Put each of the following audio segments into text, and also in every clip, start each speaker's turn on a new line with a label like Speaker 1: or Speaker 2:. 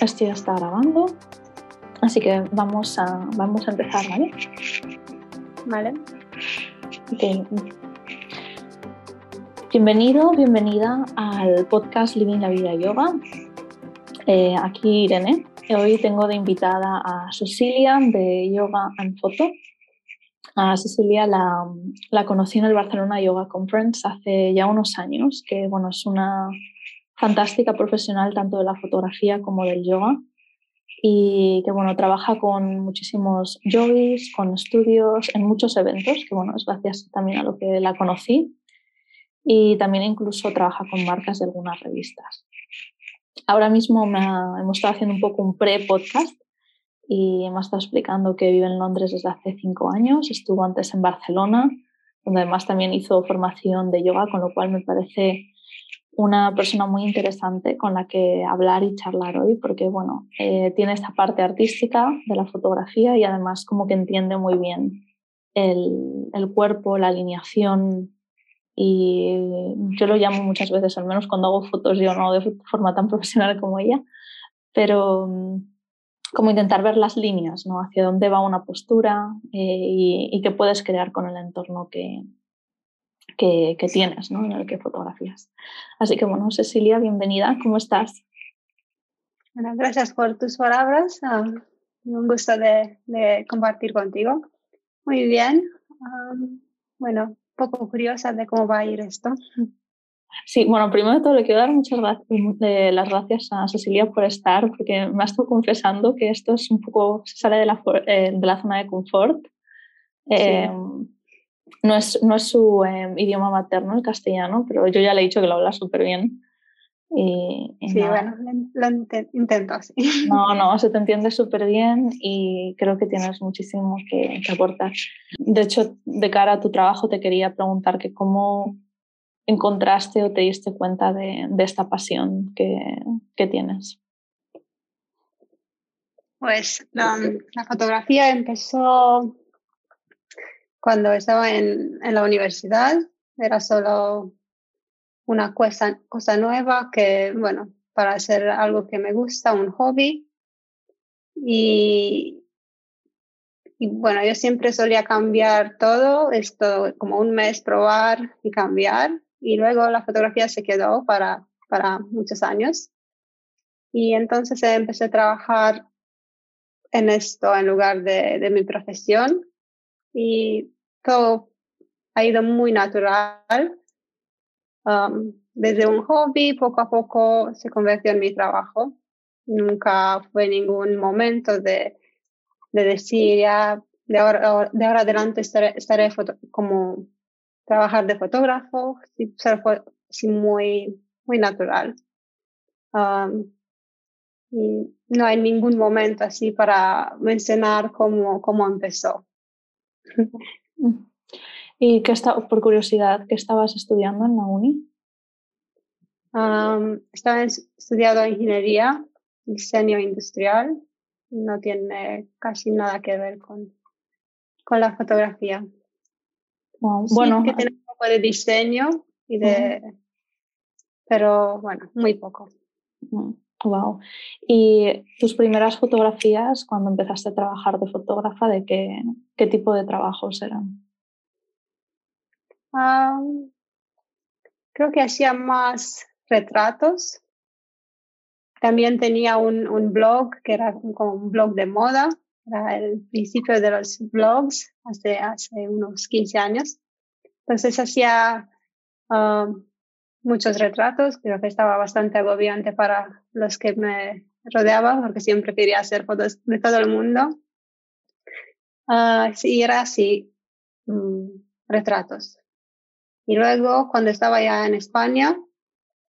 Speaker 1: Esto ya está grabando, así que vamos a, vamos a empezar, ¿vale?
Speaker 2: Vale.
Speaker 1: Okay. Bienvenido, bienvenida al podcast Living la Vida Yoga. Eh, aquí Irene. Hoy tengo de invitada a Cecilia de Yoga and Photo. A Cecilia la, la conocí en el Barcelona Yoga Conference hace ya unos años, que bueno, es una fantástica profesional tanto de la fotografía como del yoga. Y que bueno, trabaja con muchísimos yogis, con estudios, en muchos eventos, que bueno, es gracias también a lo que la conocí. Y también incluso trabaja con marcas de algunas revistas. Ahora mismo me hemos estado haciendo un poco un pre-podcast y me ha estado explicando que vive en Londres desde hace cinco años, estuvo antes en Barcelona, donde además también hizo formación de yoga, con lo cual me parece una persona muy interesante con la que hablar y charlar hoy, porque bueno, eh, tiene esta parte artística de la fotografía y además como que entiende muy bien el, el, cuerpo, la alineación y yo lo llamo muchas veces, al menos cuando hago fotos yo no de forma tan profesional como ella, pero mm, como intentar ver las líneas, ¿no? Hacia dónde va una postura eh, y, y qué puedes crear con el entorno que, que, tienes, ¿no? en el que fotografías. Así que bueno, Cecilia, bienvenida, ¿cómo estás?
Speaker 2: Bueno, gracias por tus palabras, ah, un gusto de, de, compartir contigo. Muy bien, um, bueno, poco curiosa de cómo va a ir esto.
Speaker 1: Sí, bueno, primero de todo le quiero dar muchas gracias, eh, las gracias a Cecilia por estar, porque me ha estado confesando que esto es un poco, se sale de la, eh, de la zona de confort. Eh, sí no es, no es su eh, idioma materno, el castellano, pero yo ya le he dicho que lo habla súper bien. Y,
Speaker 2: y sí, nada. bueno, lo intento así.
Speaker 1: No, no, se te entiende súper bien y creo que tienes muchísimo que, que, aportar. De hecho, de cara a tu trabajo, te quería preguntar que cómo encontraste o te diste cuenta de, de esta pasión que, que, tienes.
Speaker 2: Pues la, la fotografía empezó cuando estaba en, en la universidad era solo una cosa, cosa nueva que, bueno, para hacer algo que me gusta, un hobby. Y, y bueno, yo siempre solía cambiar todo, esto como un mes probar y cambiar. Y luego la fotografía se quedó para, para muchos años. Y entonces empecé a trabajar en esto en lugar de, de mi profesión y ha ido muy natural. Um, desde un hobby, poco a poco se convirtió en mi trabajo. Nunca fue ningún momento de, de decir, ya, de ahora, de ahora adelante estaré, como trabajar de fotógrafo, sí, muy, muy natural. Um, y no hay ningún momento así para mencionar cómo, cómo empezó.
Speaker 1: ¿Y qué está, por curiosidad, qué estabas estudiando en la uni?
Speaker 2: Um, estaba estudiando ingeniería, diseño industrial. No tiene casi nada que ver con, con la fotografía.
Speaker 1: Wow. bueno,
Speaker 2: que tiene un poco de diseño y de, uh -huh. pero bueno, muy poco.
Speaker 1: Wow. ¿Y tus primeras fotografías, cuando empezaste a trabajar de fotógrafa, de qué, qué tipo de trabajos eran?
Speaker 2: Um, creo que hacía más retratos. También tenía un, un blog que era como un blog de moda. Era el principio de los blogs hace, hace unos 15 años. Entonces hacía um, muchos retratos. Creo que estaba bastante agobiante para los que me rodeaban porque siempre quería hacer fotos de todo el mundo. Uh, sí, era así, um, retratos. Y luego, cuando estaba ya en España,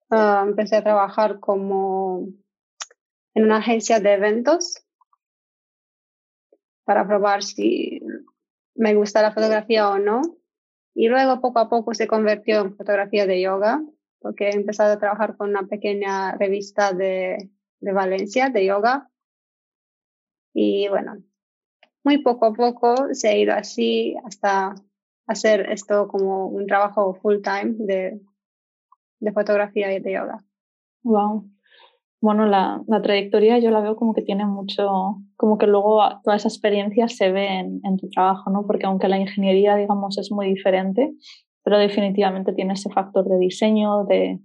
Speaker 2: uh, empecé a trabajar como en una agencia de eventos para probar si me gusta la fotografía o no. Y luego, poco a poco, se convirtió en fotografía de yoga, porque he empezado a trabajar con una pequeña revista de, de Valencia, de yoga. Y bueno, muy poco a poco se ha ido así hasta hacer esto como un trabajo full time de, de fotografía y de yoga.
Speaker 1: Wow. bueno, la, la, trayectoria yo la veo como que tiene mucho, como que luego toda esa experiencia se ve en, en, tu trabajo, ¿no? Porque aunque la ingeniería, digamos, es muy diferente, pero definitivamente tiene ese factor de diseño, de,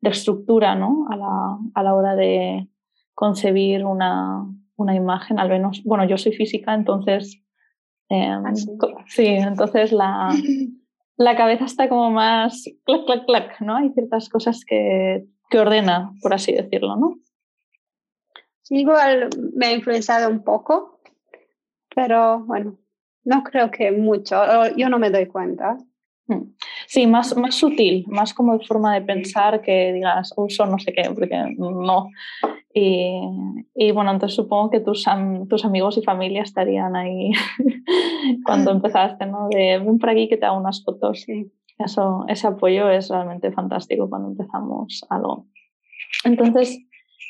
Speaker 1: de estructura, ¿no? A la, a la hora de concebir una, una imagen, al menos, bueno, yo soy física, entonces, eh, ¿Ah, sí? sí, entonces la, la cabeza está como más clac, clac, clac, ¿no? Hay ciertas cosas que, que ordena, por así decirlo, ¿no?
Speaker 2: Sí, igual me ha influenciado un poco, pero bueno, no creo que mucho, yo no me doy cuenta.
Speaker 1: Sí, más, más sutil, más como forma de pensar que digas uso no sé qué, porque no. Y, y bueno, entonces supongo que tus, tus amigos y familia estarían ahí cuando empezaste, ¿no? De ven por aquí que te hago unas fotos. Sí. Eso, ese apoyo es realmente fantástico cuando empezamos algo. Entonces,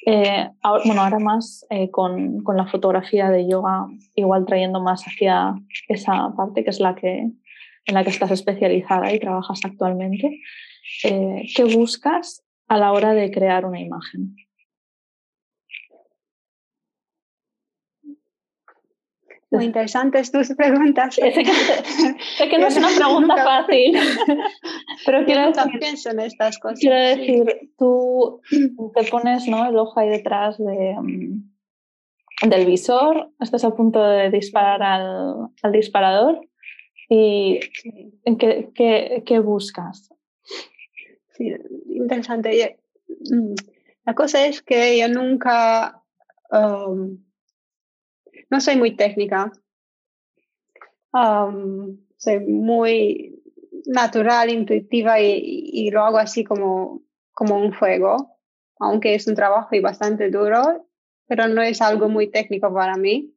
Speaker 1: eh, ahora, bueno, ahora más eh, con, con, la fotografía de yoga, igual trayendo más hacia esa parte que es la que, en la que estás especializada y trabajas actualmente. Eh, ¿Qué buscas a la hora de crear una imagen?
Speaker 2: Muy interesantes tus preguntas.
Speaker 1: Sé que, sé que no es una pregunta fácil, pero quiero
Speaker 2: decir, pienso en estas cosas.
Speaker 1: Quiero decir, tú te pones ¿no? el ojo ahí detrás de, mm, del visor, estás a punto de disparar al, al disparador y ¿qué, qué, qué buscas?
Speaker 2: Sí, interesante. Mm, la cosa es que yo nunca... Um, no soy muy técnica. soy muy natural, intuitiva y, lo hago así como, como un juego, aunque es un trabajo y bastante duro, pero no es algo muy técnico para mí.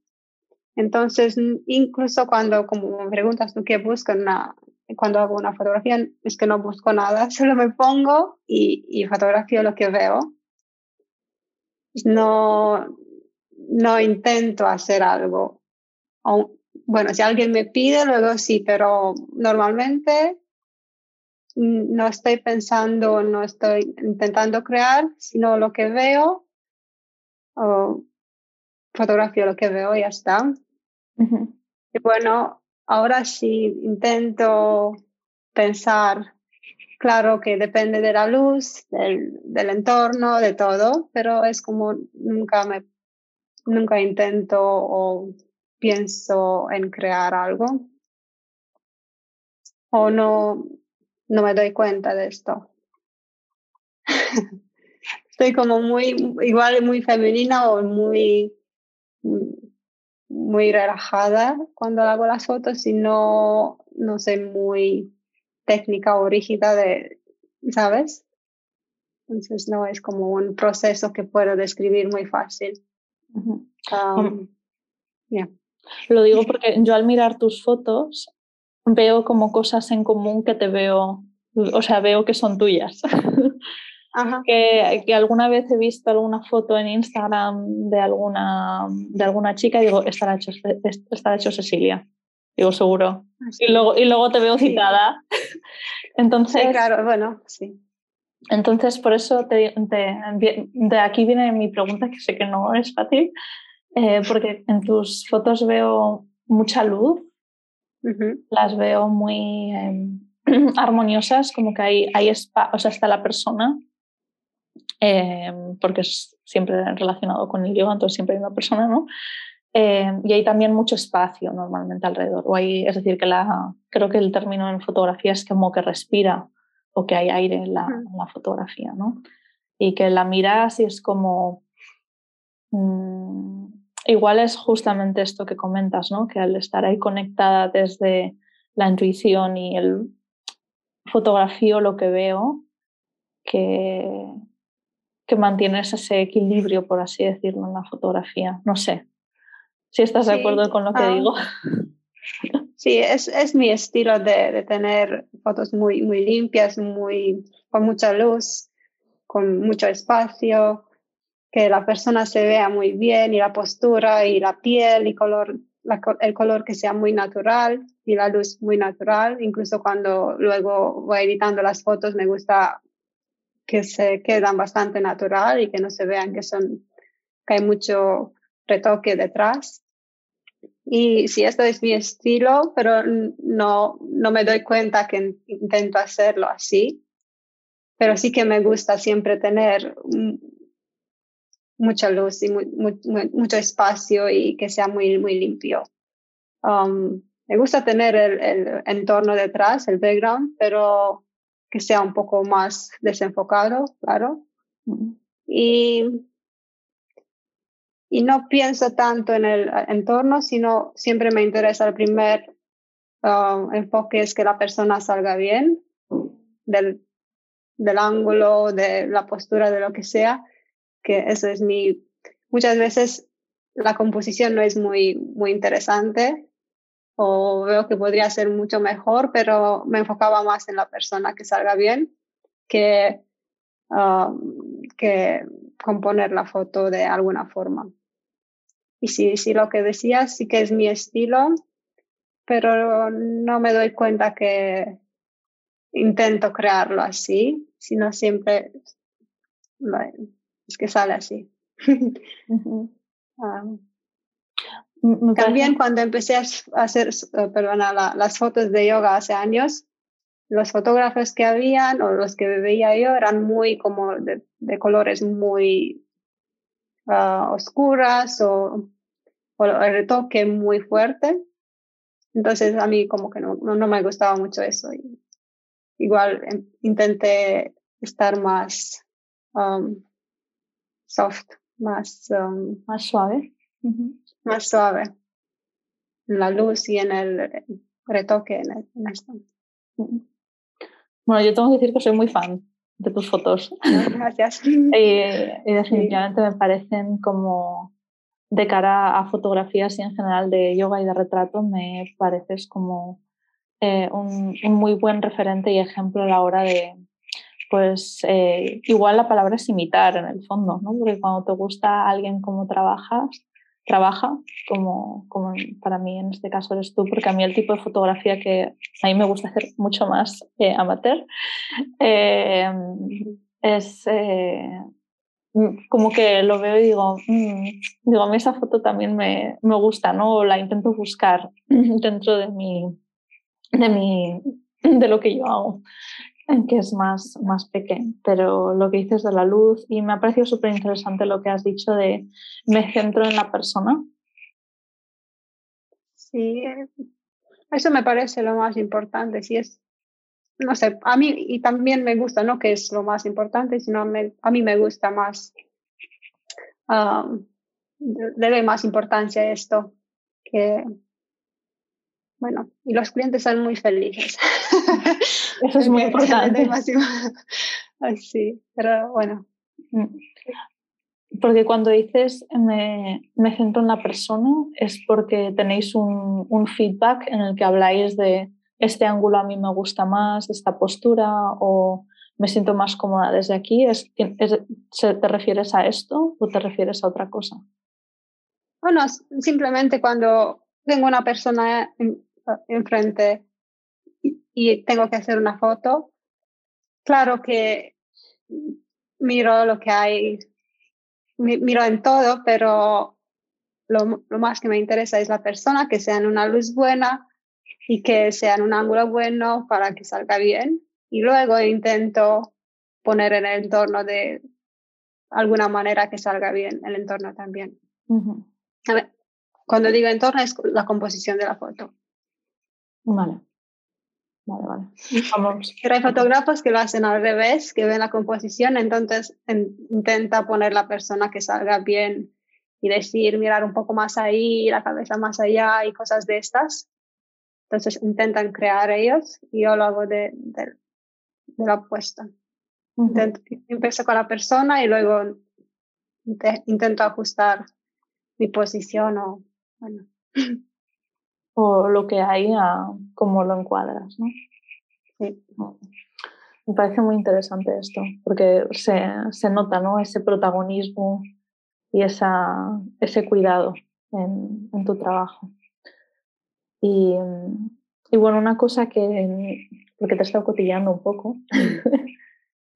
Speaker 2: Entonces, incluso cuando como me preguntas tú qué busco cuando hago una fotografía, es que no busco nada, solo me pongo y, y fotografío lo que veo. No, no intento hacer algo. bueno, si alguien me pide, luego sí, pero normalmente no estoy pensando, no estoy intentando crear, sino lo que veo, o lo que veo y ya está. Y bueno, ahora sí intento pensar, claro que depende de la luz, del, del entorno, de todo, pero es como nunca me nunca intento o pienso en crear algo o no, no me doy cuenta de esto. Estoy como muy, igual muy femenina o muy, muy relajada cuando hago las fotos y no, no soy muy técnica o rígida de, ¿sabes? Entonces no es como un proceso que puedo describir muy fácil. Um,
Speaker 1: Lo digo porque yo al mirar tus fotos veo como cosas en común que te veo, o sea, veo que son tuyas. Que, que, alguna vez he visto alguna foto en Instagram de alguna, de alguna chica y digo, estará hecho, estará hecho Cecilia. Digo, seguro. Ah, y, luego, y luego te veo citada. Entonces,
Speaker 2: sí, claro, bueno, sí.
Speaker 1: Entonces, por eso te, de aquí viene mi pregunta, que sé que no es fácil, eh, porque en tus fotos veo mucha luz, las veo muy em, armoniosas, como que hay, hay o sea, está la persona, em, porque es siempre relacionado con el yoga, entonces siempre hay una persona, ¿no? Em, y hay también mucho espacio normalmente alrededor. O hay, es decir, que la, creo que el término en fotografía es como que respira o que hay aire en la, fotografía, ¿no? Y que la miras y es como... Mm, igual es justamente esto que comentas, ¿no? Que al estar ahí conectada desde la intuición y el fotografío lo que veo, que, que mantienes ese equilibrio, por así decirlo, en la fotografía. No sé si estás de acuerdo con lo que digo.
Speaker 2: Sí, es, es mi estilo de, de, tener fotos muy, muy limpias, muy, con mucha luz, con mucho espacio, que la persona se vea muy bien y la postura y la piel y color, el color que sea muy natural y la luz muy natural. Incluso cuando luego voy editando las fotos me gusta que se quedan bastante natural y que no se vean que son, que hay mucho retoque detrás. Y sí, esto es mi estilo, pero no, no me doy cuenta que intento hacerlo así. Pero sí que me gusta siempre tener mucha luz y mucho espacio y que sea muy, muy limpio. Um, me gusta tener el, el, entorno detrás, el background, pero que sea un poco más desenfocado, claro. Y, y no pienso tanto en el entorno, sino siempre me interesa el primer um, enfoque es que la persona salga bien del, del ángulo, de la postura, de lo que sea, que eso es mi... Muchas veces la composición no es muy, muy interesante o veo que podría ser mucho mejor, pero me enfocaba más en la persona que salga bien que, um, que componer la foto de alguna forma. Y sí, sí, lo que decías sí que es mi estilo, pero no me doy cuenta que intento crearlo así, sino siempre es que sale así. También cuando empecé a hacer, eh, perdona, las fotos de yoga hace años, los fotógrafos que habían o los que veía yo eran muy como de, colores muy uh, oscuras o, o, el retoque muy fuerte. Entonces a mí como que no, no, me gustaba mucho eso. igual em, intenté estar más um, soft, más, um,
Speaker 1: más suave
Speaker 2: más suave en la luz y en el retoque en, esto.
Speaker 1: Bueno, yo tengo que decir que soy muy fan de tus fotos.
Speaker 2: Gracias.
Speaker 1: y, definitivamente me parecen como de cara a fotografías y en general de yoga y de retrato, me pareces como eh, un, un, muy buen referente y ejemplo a la hora de, pues eh, igual la palabra es imitar en el fondo, ¿no? Porque cuando te gusta alguien cómo trabajas, trabaja, como, como para mí en este caso eres tú, porque a mí el tipo de fotografía que a mí me gusta hacer mucho más eh, amateur eh, es eh, como que lo veo y digo, mm", digo, a mí esa foto también me, me gusta, ¿no? La intento buscar dentro de mi, de mi, de lo que yo hago que es más, más pequeño, pero lo que dices de la luz y me ha parecido súper interesante lo que has dicho de me centro en la persona.
Speaker 2: Sí, eso me parece lo más importante, si es, no sé, a mí y también me gusta, no que es lo más importante, sino a mí me gusta más, um, debe más importancia a esto que bueno, y los clientes son muy felices.
Speaker 1: Eso es muy importante.
Speaker 2: Así, pero bueno. Mm.
Speaker 1: Porque cuando dices me, me, centro en la persona, es porque tenéis un, un, feedback en el que habláis de este ángulo a mí me gusta más, esta postura, o me siento más cómoda desde aquí. ¿Es, ¿Te refieres a esto o te refieres a otra cosa?
Speaker 2: Bueno, simplemente cuando tengo una persona enfrente y tengo que hacer una foto, claro que miro lo que hay, miro en todo, pero lo, lo, más que me interesa es la persona, que sea en una luz buena y que sea en un ángulo bueno para que salga bien. Y luego intento poner en el entorno de alguna manera que salga bien el entorno también. cuando digo entorno es la composición de la foto.
Speaker 1: Vale. Vale, vale.
Speaker 2: Vamos. Pero hay fotógrafos que lo hacen al revés, que ven la composición, entonces intenta poner la persona que salga bien y decir, mirar un poco más ahí, la cabeza más allá y cosas de estas. Entonces intentan crear ellos y yo lo hago de, de, de la opuesta. empiezo con la persona y luego intento ajustar mi posición o, bueno.
Speaker 1: o lo que hay a cómo lo encuadras. ¿no?
Speaker 2: Sí.
Speaker 1: Me parece muy interesante esto, porque se, se nota ¿no? ese protagonismo y esa, ese cuidado en, en tu trabajo. Y, y, bueno, una cosa que, porque te he estado cotillando un poco,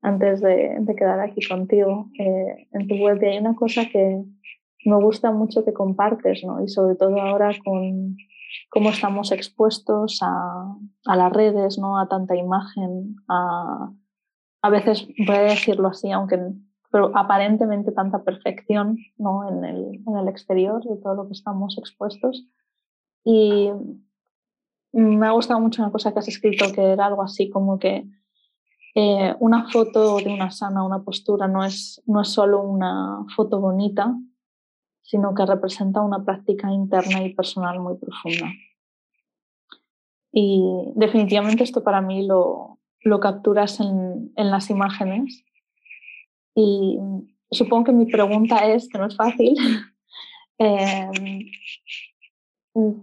Speaker 1: antes de, quedar aquí contigo. Eh, en tu web hay una cosa que me gusta mucho que compartes, ¿no? Y sobre todo ahora con cómo estamos expuestos a, a las redes, ¿no? A tanta imagen, a, a veces voy a decirlo así, aunque pero aparentemente tanta perfección ¿no? en, el, en el exterior de todo lo que estamos expuestos. Y me ha gustado mucho una cosa que has escrito, que era algo así como que eh, una foto de una sana, una postura, no es, no es solo una foto bonita, sino que representa una práctica interna y personal muy profunda. Y definitivamente esto para mí lo, lo capturas en, en las imágenes. Y supongo que mi pregunta es, que no es fácil, eh,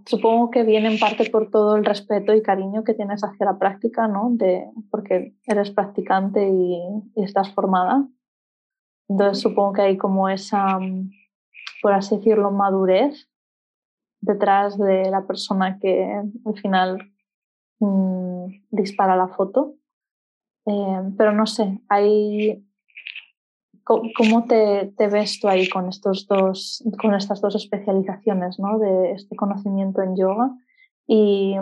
Speaker 1: supongo que viene en parte por todo el respeto y cariño que tienes hacia la práctica, ¿no? De, porque eres practicante y, estás formada. Entonces supongo que hay como esa, por así decirlo, madurez detrás de la persona que al final mm, dispara la foto. Eh, pero no sé, hay ¿Cómo te, te, ves tú ahí con, estos dos, con estas dos especializaciones ¿no? de este conocimiento en yoga? Y,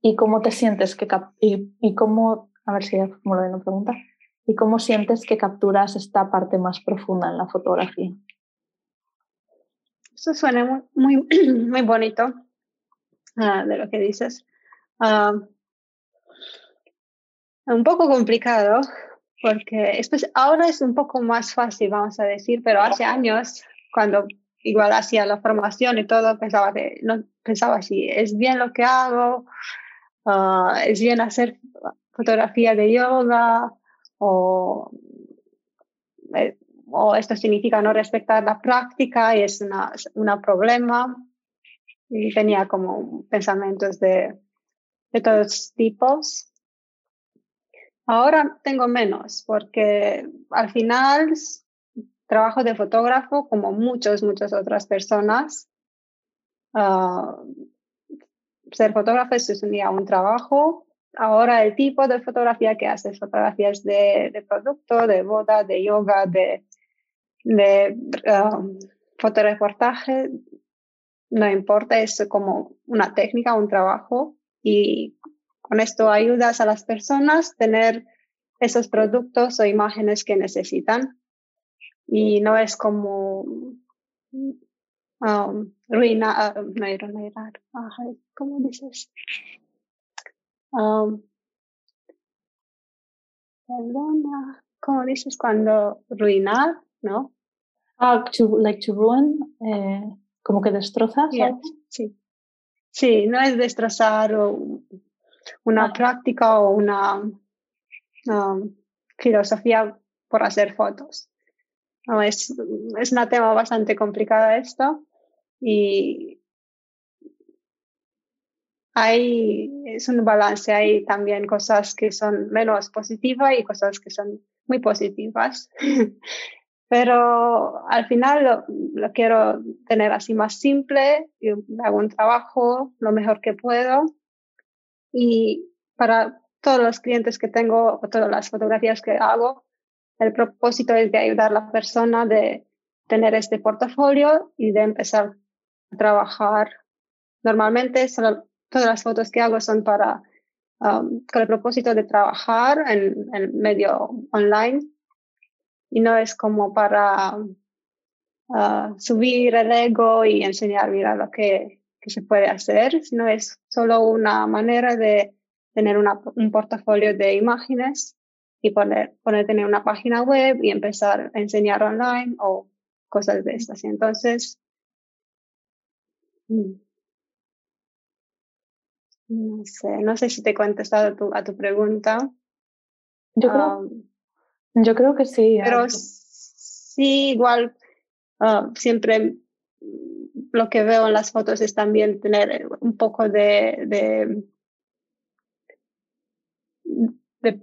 Speaker 1: y cómo te sientes que y, y, cómo, a ver si formulo una pregunta, y cómo sientes que capturas esta parte más profunda en la fotografía.
Speaker 2: Eso suena muy, muy, bonito uh, de lo que dices. Uh, un poco complicado porque ahora es un poco más fácil, vamos a decir, pero hace años, cuando igual hacía la formación y todo, pensaba que no pensaba si es bien lo que hago, ah, es bien hacer fotografía de yoga o, eh, o esto significa no respetar la práctica y es un problema. Y tenía como pensamientos de, de todos tipos. Ahora tengo menos porque al final trabajo de fotógrafo como muchas, muchas otras personas. Ah, ser fotógrafo es un un trabajo. Ahora el tipo de fotografía que haces, fotografías de, producto, de boda, de yoga, de, um, fotoreportaje, no importa, es como una técnica, un trabajo y con esto ayudas a las personas a tener esos productos o imágenes que necesitan. Y no es como um, ruinar, no ruinar, ¿cómo dices? Um, perdona, ¿cómo dices cuando ruinar, no?
Speaker 1: Ah, to, like to ruin, eh, como que destrozas.
Speaker 2: sí. sí, no es destrozar o una ah. práctica o una um, filosofía por hacer fotos. No, es, es un tema bastante complicado esto y hay, es un balance, hay también cosas que son menos positivas y cosas que son muy positivas. Pero al final lo, lo, quiero tener así más simple, y hago un trabajo lo mejor que puedo y para todos los clientes que tengo o todas las fotografías que hago, el propósito es de ayudar a la persona de tener este portafolio y de empezar a trabajar. Normalmente todas las fotos que hago son para um, con el propósito de trabajar en el medio online y no es como para uh, subir el ego y enseñar, mira lo que que se puede hacer, sino es solo una manera de tener un portafolio de imágenes y poner, poner tener una página web y empezar a enseñar online o cosas de estas. entonces, mm, no sé, no sé si te he contestado a tu, pregunta.
Speaker 1: Yo creo, yo creo que sí.
Speaker 2: Pero sí, igual, ah, siempre lo que veo en las fotos es también tener un poco de,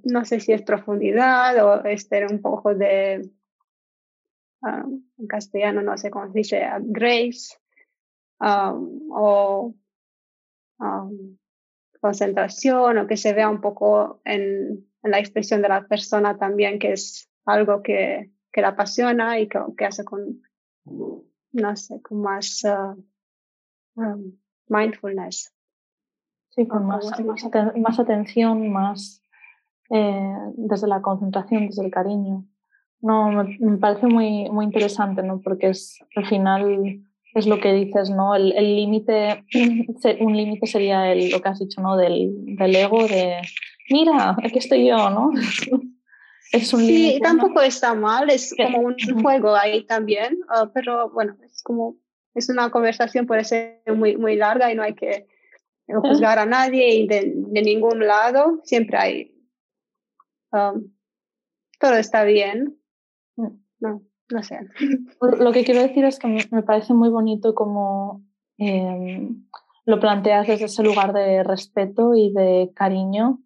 Speaker 2: no sé si es profundidad o es tener un poco de, um, en castellano no sé cómo se dice, grace, um, o um, concentración o que se vea un poco en, la expresión de la persona también, que es algo que, que la apasiona y que, que, hace con, no sé, con más uh, um, mindfulness.
Speaker 1: Sí, con más, más, atención, más eh, desde la concentración, desde el cariño. No, me, parece muy, muy interesante, ¿no? Porque es, al final es lo que dices, ¿no? El límite, un límite sería el, lo que has dicho, ¿no? Del, del, ego, de, mira, aquí estoy yo, ¿no?
Speaker 2: es un sí, tampoco está mal, es como un juego ahí también, ah, pero bueno, es como, es una conversación, puede ser muy, muy larga y no hay que juzgar a nadie y de, de ningún lado, siempre hay, um, todo está bien, mm. no, sé.
Speaker 1: Lo que quiero decir es que me parece muy bonito como em, lo planteas desde ese lugar de respeto y de cariño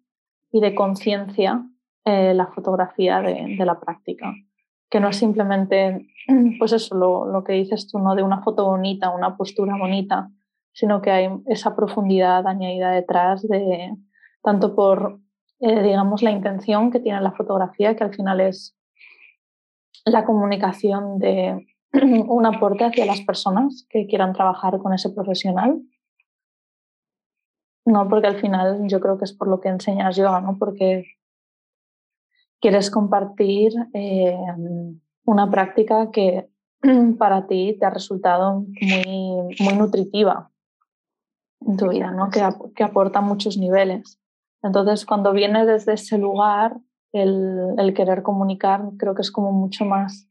Speaker 1: y de conciencia eh, la fotografía de, de, la práctica. Que no es simplemente, pues eso, lo, lo, que dices tú, ¿no? De una foto bonita, una postura bonita, sino que hay esa profundidad añadida detrás de tanto por, eh, digamos, la intención que tiene la fotografía, que al final es la comunicación de un aporte hacia las personas que quieran trabajar con ese profesional. No, porque al final yo creo que es por lo que enseñas yoga, ¿no? Porque quieres compartir eh, una práctica que para ti te ha resultado muy, muy nutritiva en tu vida, ¿no? que, que aporta muchos niveles. Entonces, cuando viene desde ese lugar, el, querer comunicar creo que es como mucho más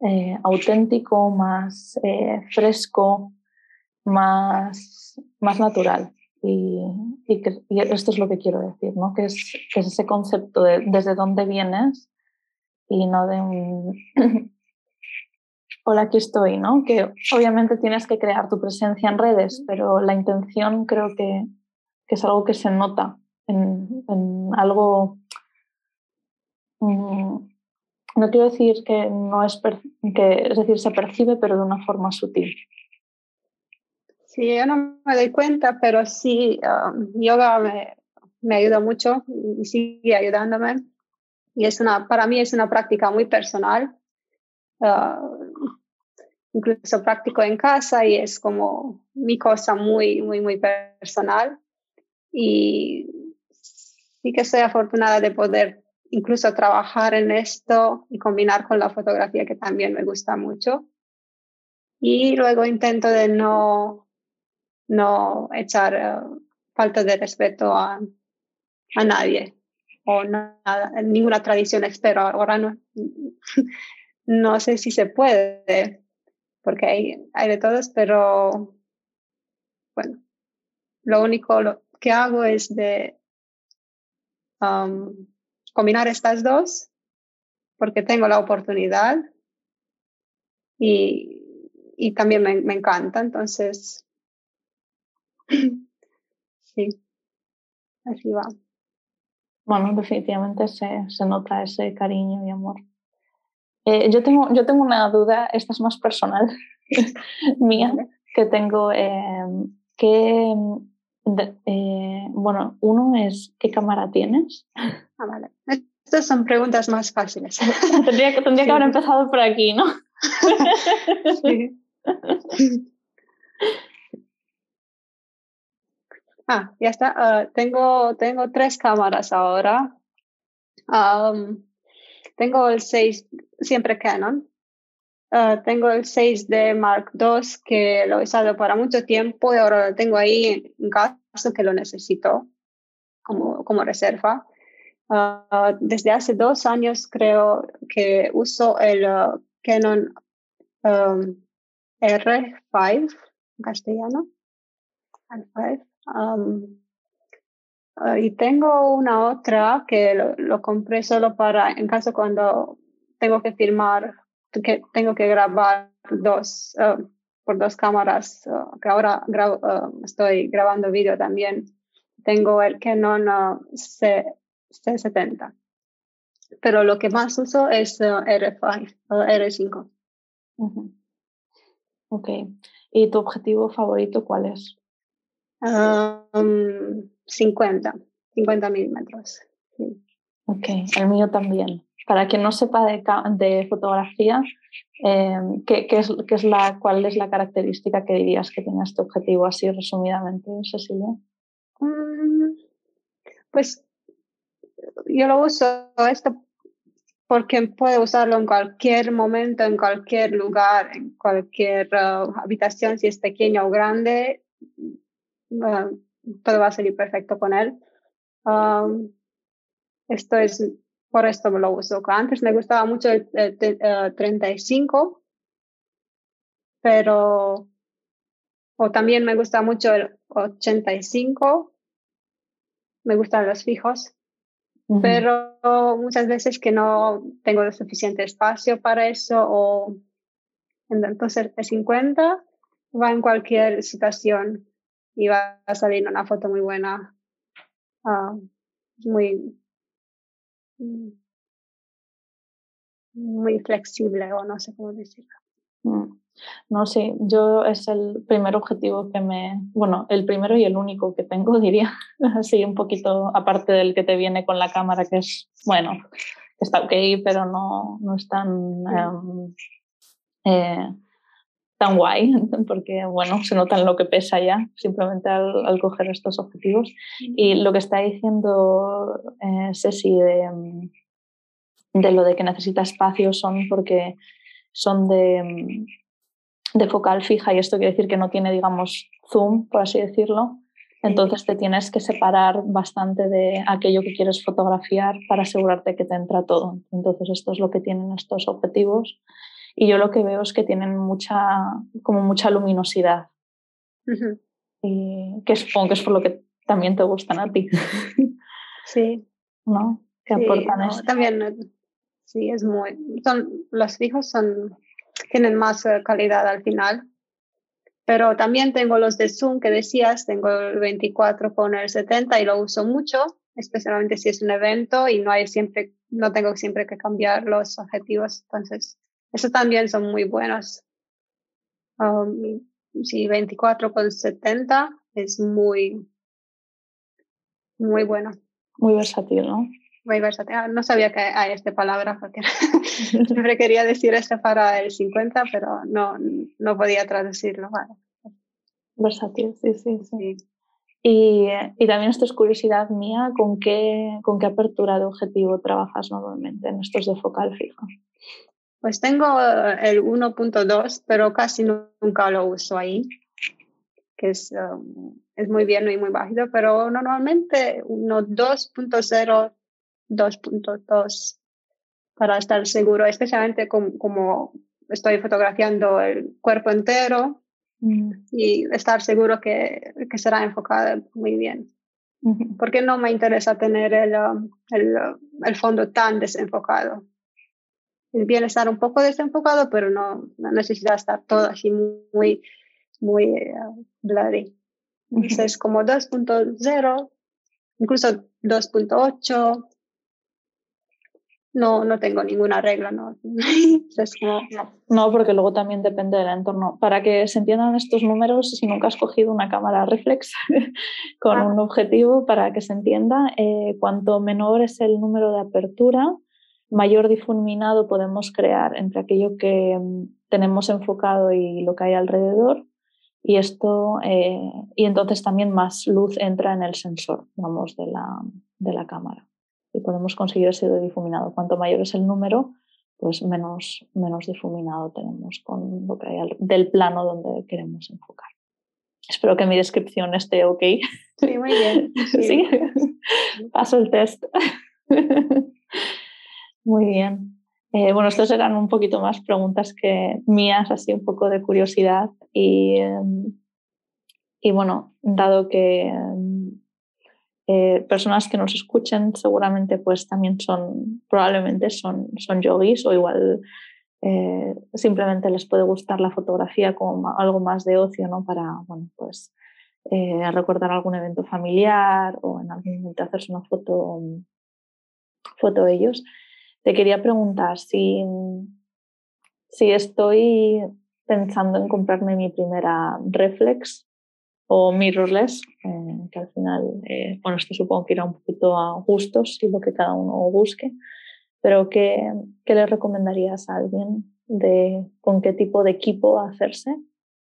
Speaker 1: eh, auténtico, más eh, fresco, más, más natural. Y, esto es lo que quiero decir, ¿no? que, es, que es ese concepto de desde dónde vienes y no de un hola, aquí estoy, ¿no? Que obviamente tienes que crear tu presencia en redes, pero la intención creo que, que es algo que se nota en algo Mm, no quiero decir que no es, que, es decir, se percibe, pero de una forma sutil.
Speaker 2: Sí, yo no me doy cuenta, pero sí, um, yoga me, me ayuda mucho y sigue ayudándome. Y es una, para mí es una práctica muy personal. Uh, incluso practico en casa y es como mi cosa muy, muy, muy personal. Y sí que soy afortunada de poder incluso trabajar en esto y combinar con la fotografía que también me gusta mucho. Y luego intento de no, no echar eh, falta de respeto a, a nadie o ninguna tradición espero. Ahora no, no sé si se puede, porque hay, hay de todos, pero bueno, lo único que hago es de um, combinar estas dos porque tengo la oportunidad y, y también me, me, encanta. Entonces, sí, así va.
Speaker 1: Bueno, definitivamente se, se nota ese cariño y amor. Eh, yo, tengo, yo tengo una duda, esta es más personal mía, que tengo, eh, eh, bueno, uno es, ¿qué cámara tienes?
Speaker 2: Ah, vale. Estas son preguntas más fáciles.
Speaker 1: tendría que, tendría que haber empezado por aquí, ¿no? sí.
Speaker 2: Ah, ya está. Ah, tengo, tengo tres cámaras ahora. tengo el 6, siempre Canon. Ah, tengo el 6D Mark II que lo he usado para mucho tiempo y ahora lo tengo ahí en caso que lo necesito como, como reserva. Ah, desde hace dos años creo que uso el uh, Canon um, R5 en castellano. R5. Um, uh, y tengo una otra que lo, lo, compré solo para, en caso cuando tengo que filmar, que tengo que grabar dos, uh, por dos cámaras, que ahora grabo, estoy grabando vídeo también. Tengo el Canon C, C70. Pero lo que más uso es R5 o R5.
Speaker 1: Ok. ¿Y tu objetivo favorito cuál es?
Speaker 2: 50, 50 milímetros.
Speaker 1: Ok, el mío también. Para quien no sepa de, de fotografía, eh, ¿qué, qué, es, qué, es, la, ¿cuál es la característica que dirías que tiene este objetivo así resumidamente, Cecilia?
Speaker 2: Mm, pues yo lo uso esto porque puedo usarlo en cualquier momento, en cualquier lugar, en cualquier uh, habitación, si es pequeño o grande, uh, todo va a salir perfecto con él. Um, esto es, por esto lo uso. Antes me gustaba mucho el, 35, uh, pero, o también me gusta mucho el 85. Me gustan los fijos, pero muchas veces que no tengo suficiente espacio para eso o entonces el 50 va en cualquier situación y va a salir una foto muy buena, uh, muy, muy flexible o no sé cómo decirlo.
Speaker 1: Mm. No, sí, yo es el primer objetivo que me, bueno, el primero y el único que tengo, diría, así un poquito aparte del que te viene con la cámara, que es, bueno, está ok, pero no, no es tan, em, eh, tan guay, porque, bueno, se nota en lo que pesa ya, simplemente al, coger estos objetivos. Y lo que está diciendo eh, Ceci de, de lo de que necesita espacio son porque son de de focal fija y esto quiere decir que no tiene, digamos, zoom, por así decirlo. Entonces te tienes que separar bastante de aquello que quieres fotografiar para asegurarte que te entra todo. Entonces esto es lo que tienen estos objetivos y yo lo que veo es que tienen mucha, como mucha luminosidad. Y que supongo que es por lo que también te gustan a ti.
Speaker 2: Sí.
Speaker 1: ¿No?
Speaker 2: Que aportan También, sí, es muy... Son, los fijos son tienen más eh, calidad al final. Pero también tengo los de Zoom que decías, tengo el 24 con el 70 y lo uso mucho, especialmente si es un evento y no hay siempre, no tengo siempre que cambiar los objetivos. Entonces, eso también son muy buenos. Um, sí, 24 con 70 es muy, muy bueno.
Speaker 1: Muy versátil, ¿no?
Speaker 2: muy versátil. Ah, no sabía que hay esta palabra porque siempre quería decir esta para el 50, pero no, no podía traducirlo.
Speaker 1: Versátil, sí, sí, sí. Y, y, también esto es curiosidad mía, ¿con qué, ¿con qué apertura de objetivo trabajas normalmente en estos de focal fija?
Speaker 2: Pues tengo el 1.2, pero casi nunca lo uso ahí, que es, um, es muy bien y muy bajito, pero normalmente 1.2.0 2.2 para estar seguro, especialmente como, estoy fotografiando el cuerpo entero mm. y estar seguro que, que, será enfocado muy bien. Porque no me interesa tener el, el, el, fondo tan desenfocado. Es bien estar un poco desenfocado, pero no, necesita estar todo así muy, muy uh, blurry. Entonces, como 2.0, incluso 2.8, no, no tengo ninguna regla, ¿no?
Speaker 1: no. porque luego también depende del entorno. Para que se entiendan estos números, si nunca has cogido una cámara reflex con ah. un objetivo, para que se entienda, eh, cuanto menor es el número de apertura, mayor difuminado podemos crear entre aquello que mm, tenemos enfocado y lo que hay alrededor. Y esto, eh, y entonces también más luz entra en el sensor, vamos, de la, de la cámara y podemos conseguir ese difuminado. Cuanto mayor es el número, pues menos, menos difuminado tenemos con lo que hay del plano donde queremos enfocar. Espero que mi descripción esté ok.
Speaker 2: Sí, muy bien.
Speaker 1: Sí. Paso el test. Muy bien. Eh, bueno, estas eran un poquito más preguntas que mías, así un poco de curiosidad. Y, em, y bueno, dado que em, eh, personas que nos escuchen seguramente pues también son, probablemente son, son yogis o igual eh, simplemente les puede gustar la fotografía como algo más de ocio, ¿no? Para, bueno, pues recordar algún evento familiar o en algún momento hacerse una foto, foto de ellos. Te quería preguntar si, si estoy pensando en comprarme mi primera reflex o mirrorless, eh, que al final, eh, bueno, esto supongo que irá un poquito a gustos y lo que cada uno busque, pero ¿qué, qué le recomendarías a alguien de con qué tipo de equipo hacerse?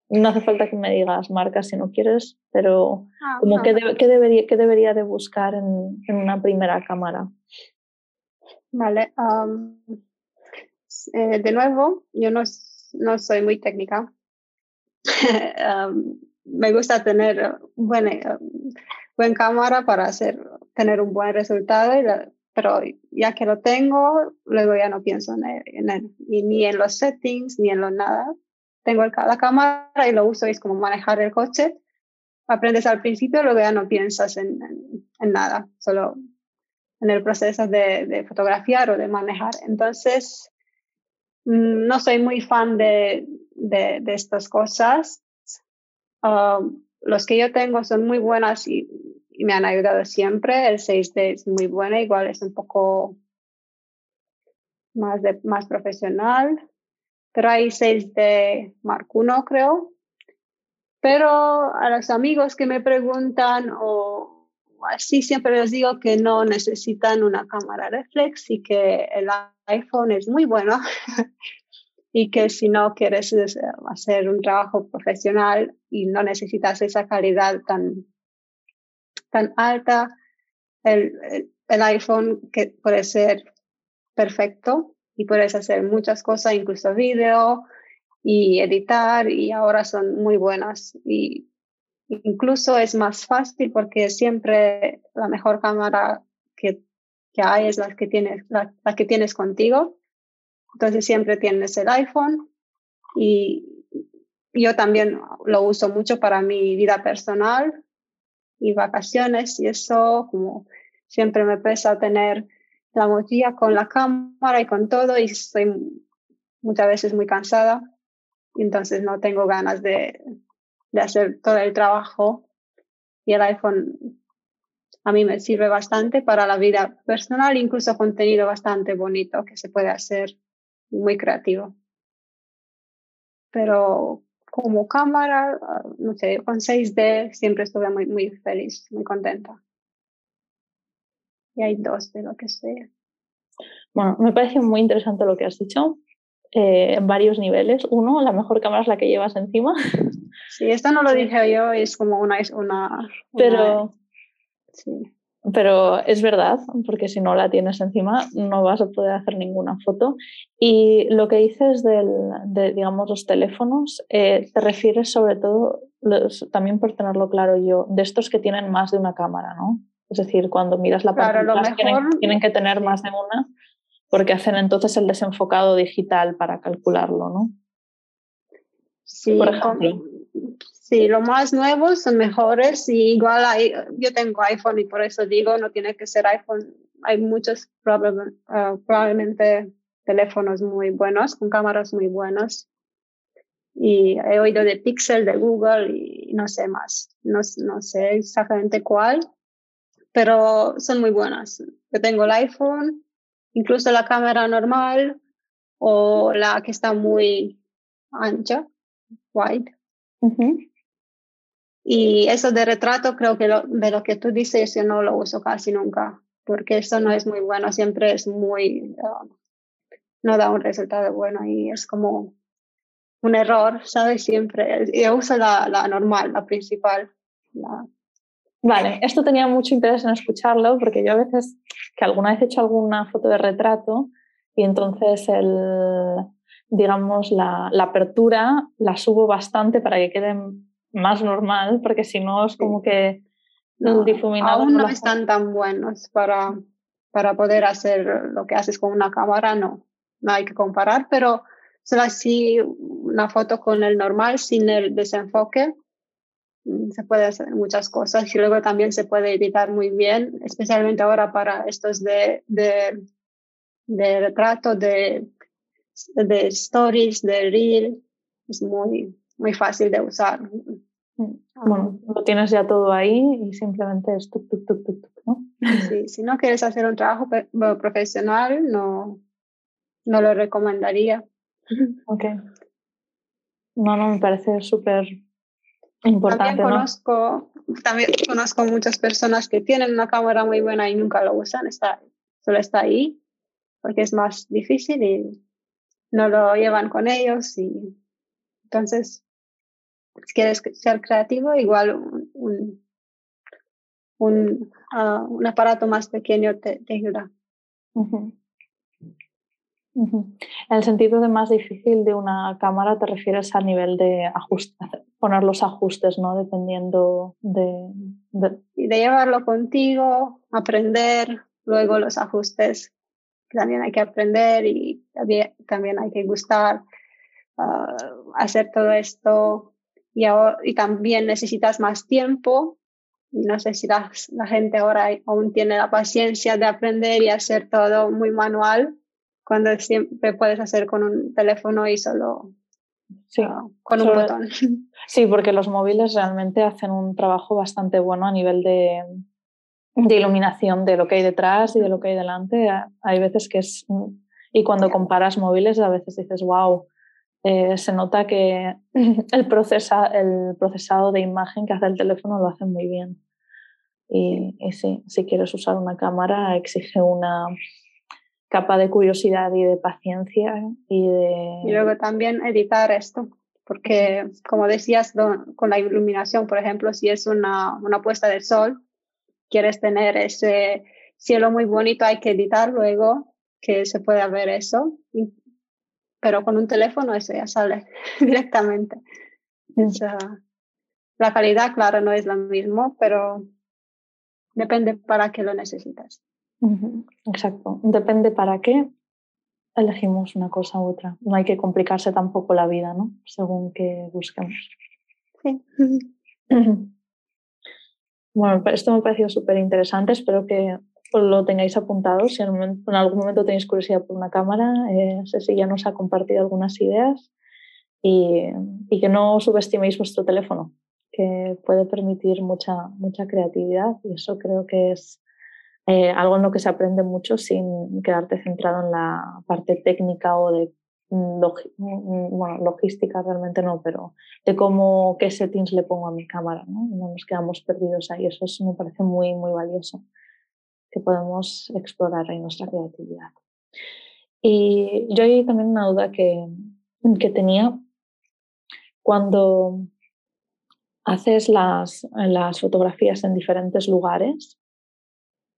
Speaker 1: No hace falta que me digas marcas si no quieres, pero ah, como qué, debería, qué debería de buscar en, en una primera cámara.
Speaker 2: Vale. Eh, de nuevo, yo no, no soy muy técnica. me gusta tener buena, buen cámara para hacer, tener un buen resultado, pero ya que lo tengo, luego ya no pienso en, ni en los settings, ni en lo nada. Tengo la cámara y lo uso, es como manejar el coche. Aprendes al principio, luego ya no piensas en, en nada, solo en el proceso de, de, fotografiar o de manejar. Entonces, mm, no soy muy fan de, de, de estas cosas. Um, los que yo tengo son muy buenas y, me han ayudado siempre. El 6D es muy buena, igual es un poco más, de, más profesional. Pero hay 6D Mark I, creo. Pero a los amigos que me preguntan o así siempre les digo que no necesitan una cámara reflex y que el iPhone es muy bueno y que si no quieres hacer un trabajo profesional y no necesitas esa calidad tan, tan alta, el, el iPhone puede ser perfecto y puedes hacer muchas cosas, incluso video y editar y ahora son muy buenas y Incluso es más fácil porque siempre la mejor cámara que, que hay es la que, tienes, la, que tienes contigo. Entonces siempre tienes el iPhone y yo también lo uso mucho para mi vida personal y vacaciones y eso como siempre me pesa tener la mochila con la cámara y con todo y estoy muchas veces muy cansada entonces no tengo ganas de, de hacer todo el trabajo y el iPhone a mí me sirve bastante para la vida personal, incluso contenido bastante bonito que se puede hacer muy creativo. Pero como cámara, no sé, con 6D siempre estuve muy, muy feliz, muy contenta. Y hay dos de lo que sé.
Speaker 1: Bueno, me parece muy interesante lo que has dicho eh, en varios niveles. Uno, la mejor cámara es la que llevas encima.
Speaker 2: Sí, esto no lo dije yo, es como una... una,
Speaker 1: pero, sí. pero es verdad, porque si no la tienes encima no vas a poder hacer ninguna foto. Y lo que dices del, de, digamos, los teléfonos, eh, te refieres sobre todo, también por tenerlo claro yo, de estos que tienen más de una cámara, ¿no? Es decir, cuando miras la pantalla tienen, que tener más de una porque hacen entonces el desenfocado digital para calcularlo, ¿no?
Speaker 2: Sí, por ejemplo. Sí, lo más nuevos son mejores y igual hay, yo tengo iPhone y por eso digo, no tiene que ser iPhone. Hay muchos ah, probablemente teléfonos muy buenos, con cámaras muy buenas. Y he oído de Pixel, de Google y no sé más. No, no sé exactamente cuál, pero son muy buenas. Yo tengo el iPhone incluso la cámara normal o la que está muy ancha, wide. Y eso de retrato, creo que de lo que tú dices, yo no lo uso casi nunca, porque eso no es muy bueno, siempre es muy, um, no da un resultado bueno y es como un error, ¿sabes? Siempre. Yo uso la, la normal, la principal, la
Speaker 1: Vale, esto tenía mucho interés en escucharlo porque yo a veces, que alguna vez he hecho alguna foto de retrato y entonces el, digamos, la, la apertura la subo bastante para que quede más normal porque si no es como que
Speaker 2: no, difuminado. Aún no están tan buenos para, para poder hacer lo que haces con una cámara, no, no hay que comparar, pero solo así una foto con el normal sin el desenfoque Mm, se puede hacer muchas cosas y luego también se puede editar muy bien, especialmente ahora para estos de, de, de retrato, de, de stories, de reel, es muy, muy fácil de usar.
Speaker 1: Mm, bueno, lo tienes ya todo ahí y simplemente es tuk, tuk, tuk, tuk, ¿no?
Speaker 2: Sí, si no quieres hacer un trabajo profesional, no, no lo recomendaría.
Speaker 1: Ok. No, no, me parece súper Importante,
Speaker 2: también conozco, también conozco muchas personas que tienen una cámara muy buena y nunca lo usan, está, solo está ahí, porque es más difícil y no lo llevan con ellos. Y entonces, si quieres ser creativo, igual un, un, ah, un aparato más pequeño te, ayuda.
Speaker 1: En el sentido de más difícil de una cámara, te refieres a nivel de ajuste, poner los ajustes, ¿no? Dependiendo de,
Speaker 2: de... de llevarlo contigo, aprender, luego los ajustes también hay que aprender y también, también hay que gustar ah, hacer todo esto y, y también necesitas más tiempo. No sé si la, la, gente ahora aún tiene la paciencia de aprender y hacer todo muy manual, cuando siempre puedes hacer con un teléfono y solo
Speaker 1: sí,
Speaker 2: ah, con un botón.
Speaker 1: Sí, porque los móviles realmente hacen un trabajo bastante bueno a nivel de, de iluminación de lo que hay detrás y de lo que hay delante. Hay veces que es... Y cuando comparas móviles, a veces dices, wow, eh, se nota que el, procesa, el procesado de imagen que hace el teléfono lo hace muy bien. Y, y sí, si quieres usar una cámara, exige una capa de curiosidad y de paciencia y de...
Speaker 2: Y luego también editar esto, porque como decías, con la iluminación, por ejemplo, si es una, una puesta de sol, quieres tener ese cielo muy bonito, hay que editar luego que se pueda ver eso. Pero con un teléfono eso ya sale directamente. la calidad, claro, no es lo mismo, pero depende para qué lo necesitas.
Speaker 1: Exacto. Depende para qué elegimos una cosa u otra. No hay que complicarse tampoco la vida, ¿no? Según que busquemos.
Speaker 2: Sí.
Speaker 1: Bueno, esto me ha parecido súper interesante. Espero que lo tengáis apuntado. Si en, algún momento tenéis curiosidad por una cámara, eh, Ceci ya nos ha compartido algunas ideas y, y, que no subestiméis vuestro teléfono, que puede permitir mucha, mucha creatividad y eso creo que es eh, algo en lo que se aprende mucho sin quedarte centrado en la parte técnica o de mm, bueno, logística realmente no, pero de cómo, qué settings le pongo a mi cámara, ¿no? No nos quedamos perdidos ahí. Eso me parece muy, muy valioso, que podemos explorar ahí nuestra creatividad. Y yo hay también una duda que, que tenía cuando haces las, las fotografías en diferentes lugares,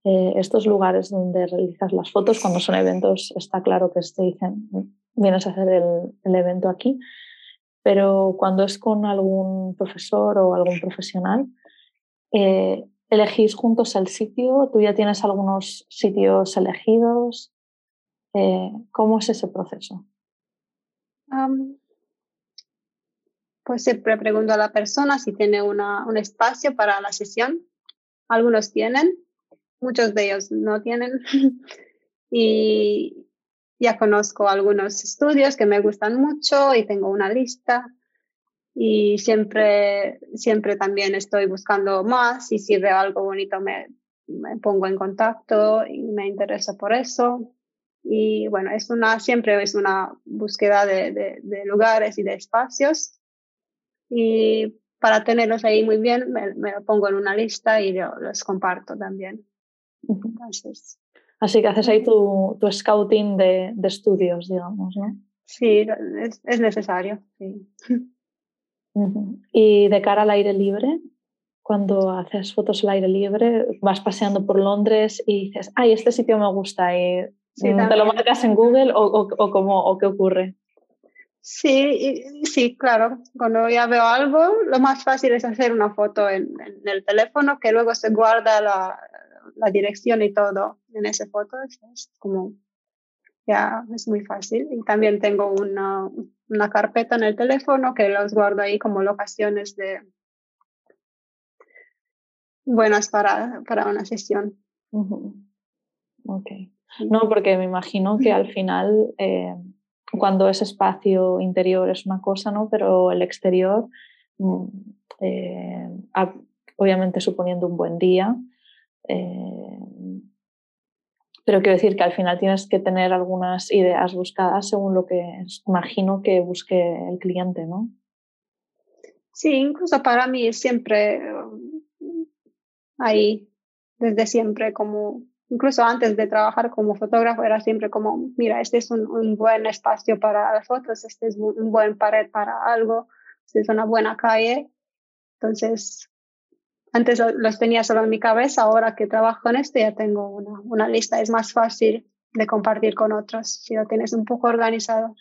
Speaker 1: eh, estos lugares donde realizas las fotos, cuando son eventos, está claro que te dicen, vienes a hacer el, el, evento aquí, pero cuando es con algún profesor o algún profesional, eh, elegís juntos el sitio, tú ya tienes algunos sitios elegidos, eh, ¿cómo es ese proceso?
Speaker 2: pues siempre pregunto a la persona si tiene un espacio para la sesión. Algunos tienen, muchos de ellos no tienen. y, ya conozco algunos estudios que me gustan mucho y tengo una lista y siempre, siempre también estoy buscando más y si veo algo bonito me, me pongo en contacto y me interesa por eso. Y bueno, es una, siempre es una búsqueda de, de, lugares y de espacios. Y para tenerlos ahí muy bien, me, me pongo en una lista y yo los comparto también. Entonces,
Speaker 1: Así que haces ahí tu, tu scouting de, de, estudios, digamos, ¿no?
Speaker 2: Sí, es, es necesario, sí.
Speaker 1: Y de cara al aire libre, cuando haces fotos al aire libre, vas paseando por Londres y dices, ay, este sitio me gusta, y ¿te lo marcas en Google o, o, o, cómo, o qué ocurre?
Speaker 2: Sí, sí, claro. Cuando ya veo algo, lo más fácil es hacer una foto en, en el teléfono que luego se guarda la, la dirección y todo en esa foto. Es como, ya es muy fácil. Y también tengo una, una carpeta en el teléfono que los guardo ahí como locaciones de buenas para, para una sesión.
Speaker 1: Ok. No, porque me imagino que al final, eh, cuando ese espacio interior es una cosa, ¿no? Pero el exterior, mm, eh, obviamente suponiendo un buen día, eh, pero quiero decir que al final tienes que tener algunas ideas buscadas según lo que imagino que busque el cliente, ¿no?
Speaker 2: Sí, incluso para mí siempre ahí, desde siempre, como incluso antes de trabajar como fotógrafo, era siempre como, mira, este es un, buen espacio para las fotos, este es un buen pared para algo, este es una buena calle. Entonces, antes los tenía solo en mi cabeza, ahora que trabajo en esto ya tengo una, una lista, es más fácil de compartir con otros si lo tienes un poco organizado.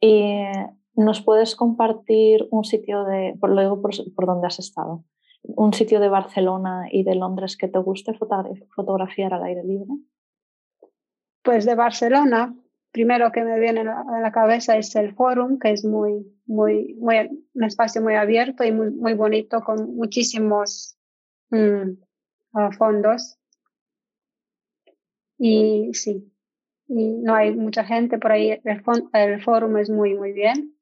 Speaker 1: ¿Y nos puedes compartir un sitio de, por luego por, por donde has estado? un sitio de Barcelona y de Londres que te guste fotografiar al aire libre?
Speaker 2: Pues de Barcelona, primero que me viene a la cabeza es el Forum, que es muy, muy, muy, un espacio muy abierto y muy, bonito con muchísimos mm, ah, fondos. Y sí, y no hay mucha gente por ahí. El, Forum es muy, muy bien.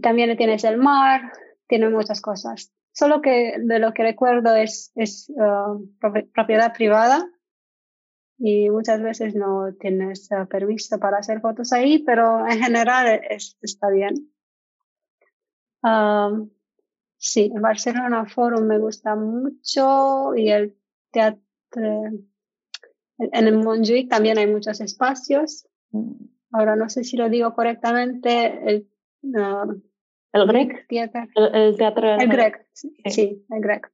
Speaker 2: También tienes el mar, tiene muchas cosas. Solo que de lo que recuerdo es, es uh, propiedad privada y muchas veces no tienes uh, permiso para hacer fotos ahí, pero en general está bien. Um, sí, en Barcelona Forum me gusta mucho y el teatro. En el Montjuic también hay muchos espacios. Ahora no sé si lo digo correctamente. El, uh,
Speaker 1: ¿El Greg? El, teatro.
Speaker 2: El Greg, sí. el Greg.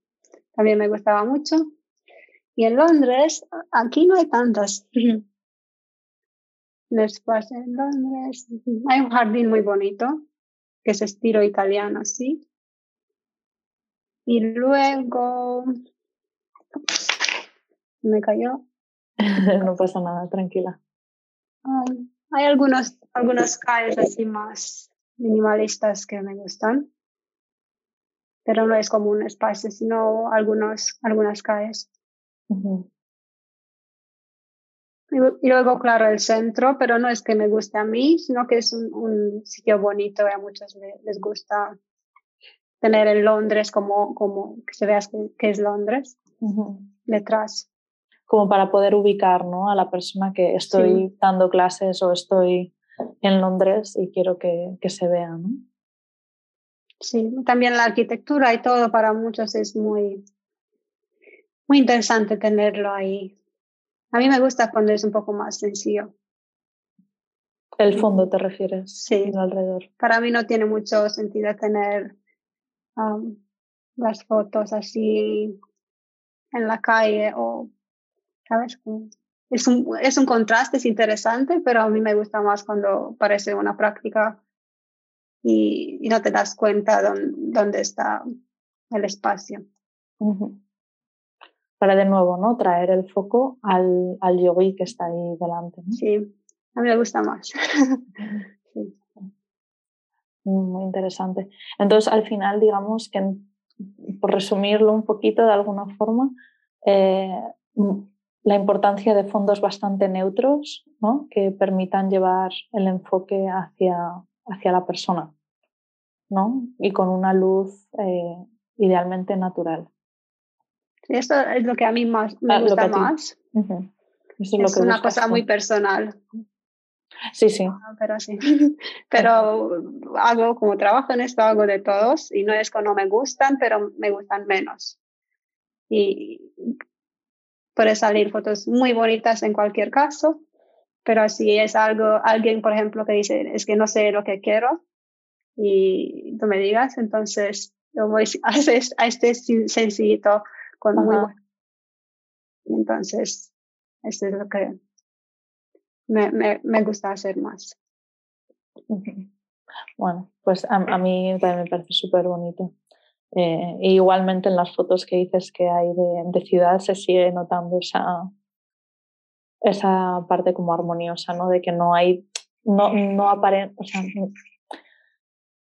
Speaker 2: También me gustaba mucho. Y en Londres, aquí no hay tantas. Después en Londres hay un jardín muy bonito, que es estilo italiano, sí. Y luego me cayó.
Speaker 1: no pasa nada, tranquila.
Speaker 2: Um, hay algunos, algunos calles así más minimalistas que me gustan, pero no es como un espacio, sino algunos, algunas calles. Y, luego, claro, el centro, pero no es que me guste a mí, sino que es un, sitio bonito y a muchos les, gusta tener en Londres como, como que se vea que, es Londres detrás.
Speaker 1: Como para poder ubicar ¿no? a la persona que estoy dando clases o estoy en Londres y quiero que, que se vea, ¿no?
Speaker 2: Sí, también la arquitectura y todo para muchos es muy, muy interesante tenerlo ahí. A mí me gusta cuando es un poco más sencillo.
Speaker 1: ¿El fondo te refieres?
Speaker 2: Sí.
Speaker 1: alrededor.
Speaker 2: Para mí no tiene mucho sentido tener um, las fotos así en la calle o, ¿sabes? es un, es un contraste, es interesante, pero a mí me gusta más cuando parece una práctica y, y no te das cuenta dónde, dónde está el espacio.
Speaker 1: Para de nuevo, ¿no? Traer el foco al, al yogi que está ahí delante.
Speaker 2: Sí, a mí me gusta más. sí.
Speaker 1: Muy interesante. Entonces, al final, digamos que, por resumirlo un poquito de alguna forma, eh, la importancia de fondos bastante neutros ¿no? que permitan llevar el enfoque hacia, hacia la persona ¿no? y con una luz eh, idealmente natural.
Speaker 2: Esto es lo que a mí más me ah, gusta más. es, una cosa muy personal.
Speaker 1: Sí, sí.
Speaker 2: Ah, pero sí. pero hago como trabajo en esto, hago de todos y no es que no me gustan, pero me gustan menos. Y Puede salir fotos muy bonitas en cualquier caso, pero si es algo, alguien, por ejemplo, que dice, es que no sé lo que quiero y tú me digas, entonces yo voy a, a este sencillito con muy Y entonces, eso es lo que me, me, me gusta hacer más.
Speaker 1: Bueno, pues a, a mí también me parece súper bonito. Eh, igualmente en las fotos que dices que hay de, de, ciudad se sigue notando esa, esa parte como armoniosa, ¿no? De que no hay, no, no aparente, o sea,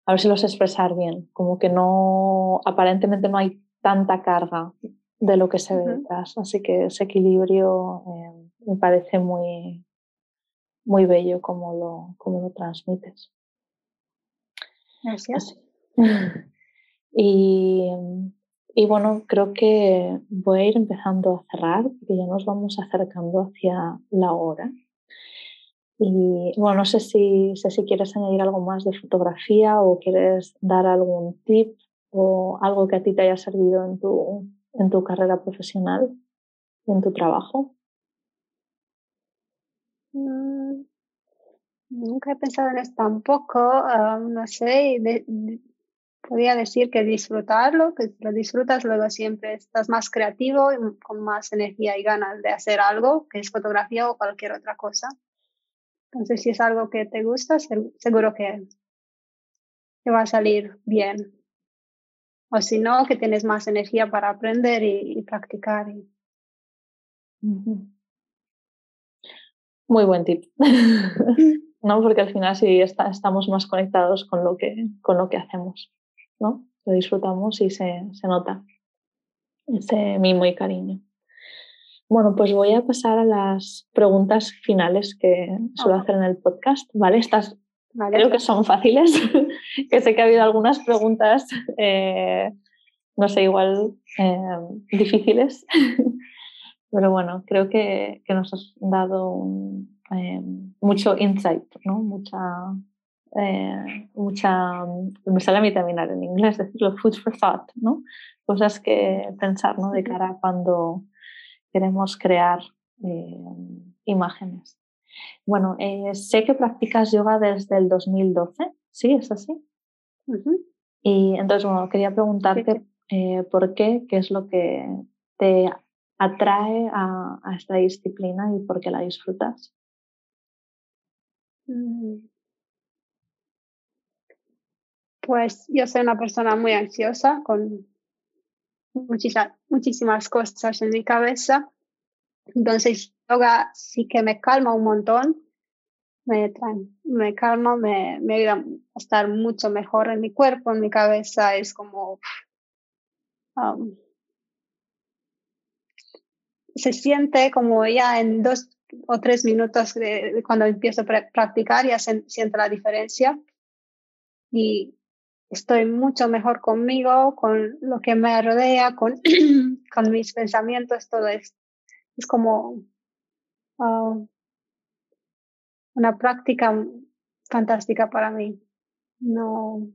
Speaker 1: a ver si los expresar bien, como que no, aparentemente no hay tanta carga de lo que se ve detrás, así que ese equilibrio eh, me parece muy, muy bello como lo, como lo transmites.
Speaker 2: Gracias.
Speaker 1: Y, y, bueno, creo que voy a ir empezando a cerrar, porque ya nos vamos acercando hacia la hora. Y bueno, no sé si, sé si quieres añadir algo más de fotografía o quieres dar algún tip o algo que a ti te haya servido en tu, en tu carrera profesional, en tu trabajo.
Speaker 2: Mm, nunca he pensado en esto tampoco, ah, no sé, podría decir que disfrutarlo, que lo disfrutas, luego siempre estás más creativo y con más energía y ganas de hacer algo, que es fotografía o cualquier otra cosa. Entonces, si es algo que te gusta, seguro que, que va a salir bien. O si no, que tienes más energía para aprender y, practicar.
Speaker 1: Muy buen tip. ¿no? Porque al final sí estamos más conectados con lo que, con lo que hacemos. ¿no? Lo disfrutamos y se, se nota ese mimo y cariño. Bueno, pues voy a pasar a las preguntas finales que suelo hacer en el podcast, ¿vale? Estas creo que son fáciles, que sé que ha habido algunas preguntas, eh, no sé, igual eh, difíciles, pero bueno, creo que, que nos has dado eh, mucho insight, ¿no? Mucha, mucha, me sale a mí también en inglés decirlo, food for thought, ¿no? Cosas que pensar, ¿no? De cara a cuando queremos crear imágenes. Bueno, eh, sé que practicas yoga desde el 2012, ¿sí? ¿Es así? Y entonces, bueno, quería preguntarte por qué, qué es lo que te atrae a, a, esta disciplina y por qué la disfrutas.
Speaker 2: Mm. Pues yo soy una persona muy ansiosa, con muchísimas, muchísimas cosas en mi cabeza. Entonces, yoga sí que me calma un montón, me, me calma, me, me ayuda a estar mucho mejor en mi cuerpo, en mi cabeza. Es como. Um, se siente como ya en dos o tres minutos de, cuando empiezo a practicar, ya se siente la diferencia. Y estoy mucho mejor conmigo, con lo que me rodea, con, con mis pensamientos, todo esto. Es como ah, una práctica fantástica para mí. No,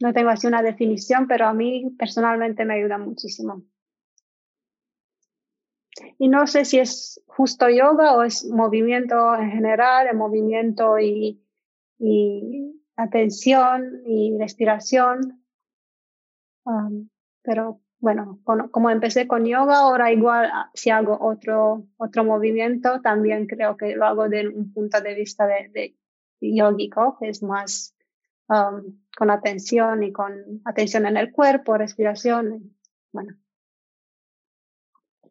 Speaker 2: no tengo así una definición, pero a mí personalmente me ayuda muchísimo. Y no sé si es justo yoga o es movimiento en general, el movimiento y, y atención y respiración. Um, pero bueno, como empecé con yoga, ahora igual ah, si hago otro, otro movimiento, también creo que lo hago de un punto de vista de, de yogico, que es más um, con atención y con atención en el cuerpo, respiración. Bueno.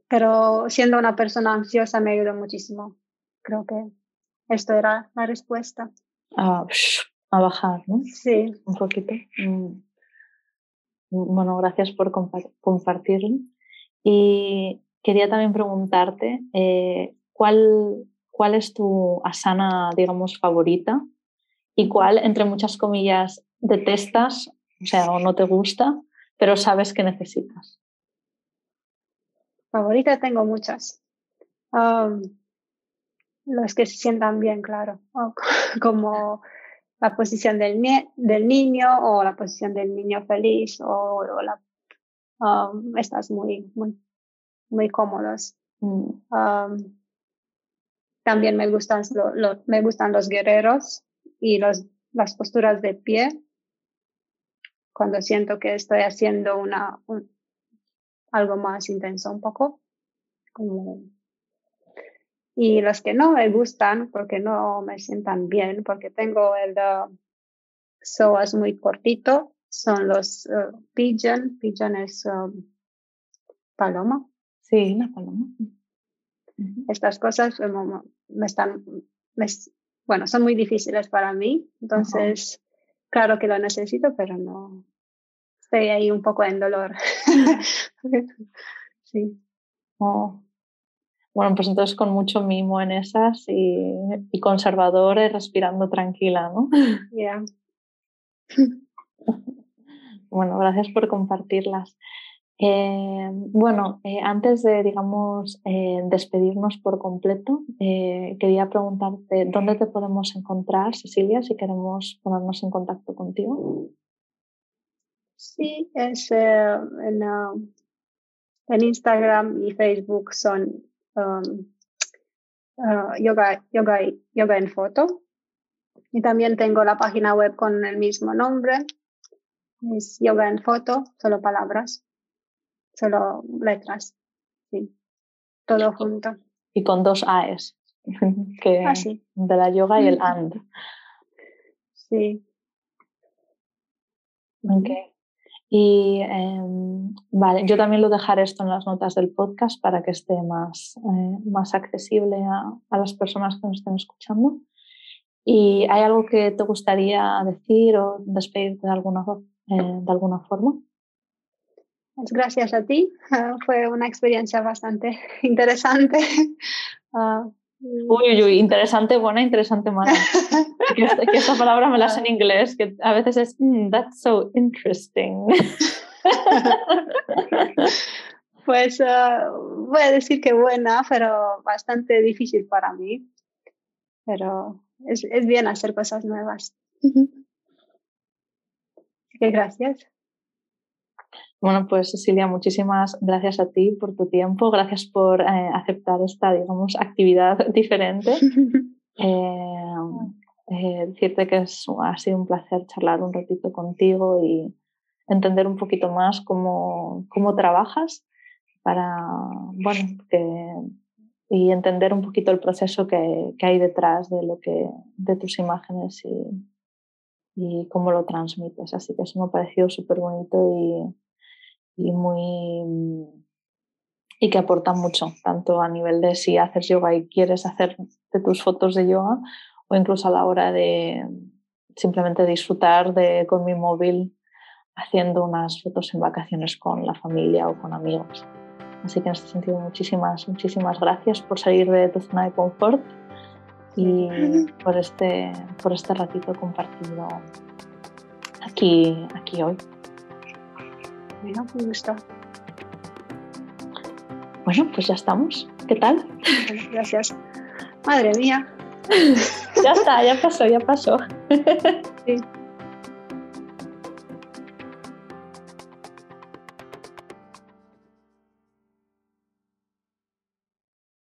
Speaker 2: Pero siendo una persona ansiosa me ayudó muchísimo. Creo que esto era la respuesta.
Speaker 1: Ah, a bajar, ¿no?
Speaker 2: Sí.
Speaker 1: Un poquito. Mm. Bueno, gracias por compartirlo. Y quería también preguntarte, eh, ¿cuál, ¿cuál es tu asana, digamos, favorita? ¿Y cuál, entre muchas comillas, detestas, o sea, o no te gusta, pero sabes que necesitas?
Speaker 2: Favorita tengo muchas. Los que se sientan bien, claro. como la posición del, del niño o la posición del niño feliz o, la, um, estas muy, muy, muy cómodas. Mm. Um, también me gustan, me gustan los guerreros y los, las posturas de pie cuando siento que estoy haciendo una, algo más intenso un poco. Como y los que no me gustan porque no me sientan bien, porque tengo el uh, psoas muy cortito, son los uh, pigeon, pigeon es um, paloma.
Speaker 1: Sí, la paloma.
Speaker 2: Estas cosas me, están, bueno, son muy difíciles para mí, entonces, claro que lo necesito, pero no, estoy ahí un poco en dolor. sí.
Speaker 1: Oh, bueno, pues entonces con mucho mimo en esas y, y conservador y respirando tranquila, ¿no?
Speaker 2: Yeah.
Speaker 1: bueno, gracias por compartirlas. Eh, bueno, eh, antes de, digamos, eh, despedirnos por completo, quería preguntarte dónde te podemos encontrar, Cecilia, si queremos ponernos en contacto contigo.
Speaker 2: Sí, es en, um, en, Instagram y Facebook son um, uh, yoga, yoga, yoga en foto. Y también tengo la página web con el mismo nombre. Es yoga en foto, solo palabras solo letras, sí, todo junto.
Speaker 1: Y con dos A's, que,
Speaker 2: ah,
Speaker 1: de la yoga y el and.
Speaker 2: Sí.
Speaker 1: Ok. Y em, vale, yo también lo dejaré esto en las notas del podcast para que esté más, eh, más accesible a, a, las personas que nos estén escuchando. ¿Y hay algo que te gustaría decir o despedirte de alguna, eh, de alguna forma?
Speaker 2: Pues gracias a ti. fue una experiencia bastante interesante.
Speaker 1: Uh, uy, uy, interesante, buena, interesante, mala. que, esta, que, esta, palabra me la sé en inglés, que a veces es, mm, that's so interesting.
Speaker 2: pues uh, voy a decir que buena, pero bastante difícil para mí. Pero es, es bien hacer cosas nuevas. que gracias.
Speaker 1: Bueno, pues Cecilia, muchísimas gracias a ti por tu tiempo, gracias por eh, aceptar esta, digamos, actividad diferente. Eh, eh, decirte que es, ha sido un placer charlar un ratito contigo y entender un poquito más cómo, cómo trabajas para, bueno, y entender un poquito el proceso que, que, hay detrás de, lo que, de tus imágenes y, y cómo lo transmites. Así que eso me ha parecido súper bonito y y muy y que aportan mucho, tanto a nivel de si haces yoga y quieres hacer de tus fotos de yoga o incluso a la hora de simplemente disfrutar de, con mi móvil haciendo unas fotos en vacaciones con la familia o con amigos. Así que en este sentido muchísimas, muchísimas gracias por salir de tu zona de confort y por este, por este ratito compartido aquí, aquí hoy.
Speaker 2: Bueno, me gusta.
Speaker 1: Bueno, pues ya estamos. ¿Qué tal?
Speaker 2: Gracias. Madre mía.
Speaker 1: ya está, ya pasó, ya pasó.
Speaker 2: sí.